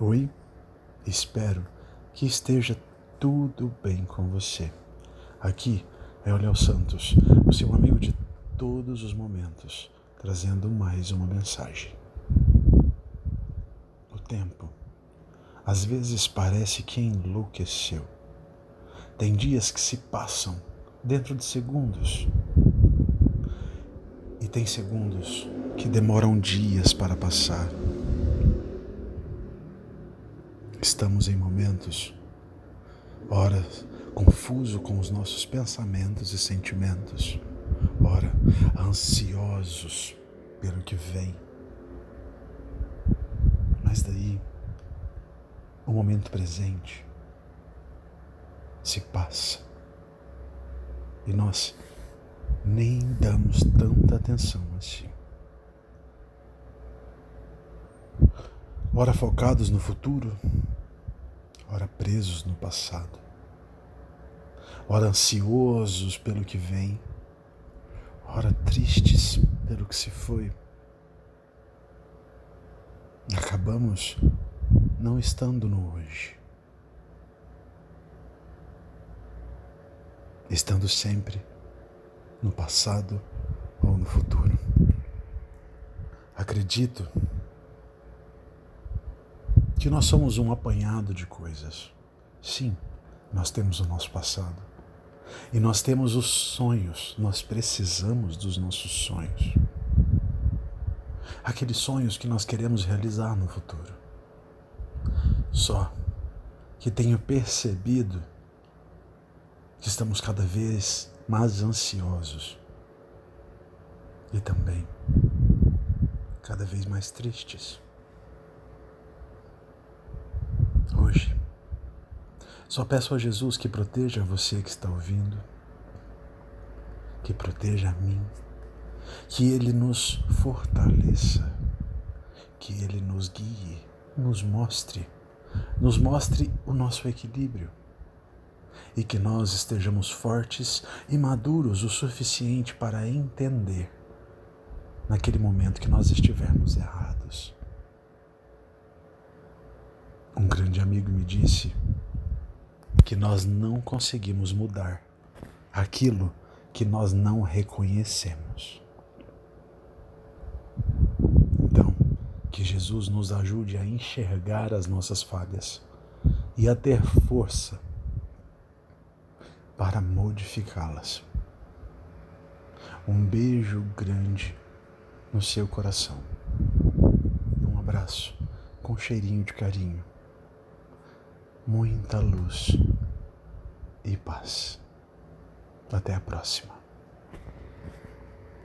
Oi, espero que esteja tudo bem com você. Aqui é o Léo Santos, o seu amigo de todos os momentos, trazendo mais uma mensagem. O tempo às vezes parece que enlouqueceu. Tem dias que se passam dentro de segundos. E tem segundos que demoram dias para passar. Estamos em momentos, ora, confuso com os nossos pensamentos e sentimentos, ora, ansiosos pelo que vem. Mas daí, o momento presente se passa e nós nem damos tanta atenção assim. ora focados no futuro, ora presos no passado, ora ansiosos pelo que vem, ora tristes pelo que se foi. Acabamos não estando no hoje, estando sempre no passado ou no futuro. Acredito que nós somos um apanhado de coisas. Sim, nós temos o nosso passado. E nós temos os sonhos, nós precisamos dos nossos sonhos. Aqueles sonhos que nós queremos realizar no futuro. Só que tenho percebido que estamos cada vez mais ansiosos e também cada vez mais tristes. Hoje. Só peço a Jesus que proteja você que está ouvindo, que proteja a mim, que Ele nos fortaleça, que Ele nos guie, nos mostre, nos mostre o nosso equilíbrio e que nós estejamos fortes e maduros o suficiente para entender naquele momento que nós estivermos errados grande amigo me disse que nós não conseguimos mudar aquilo que nós não reconhecemos. Então, que Jesus nos ajude a enxergar as nossas falhas e a ter força para modificá-las. Um beijo grande no seu coração. Um abraço com cheirinho de carinho muita luz e paz. Até a próxima.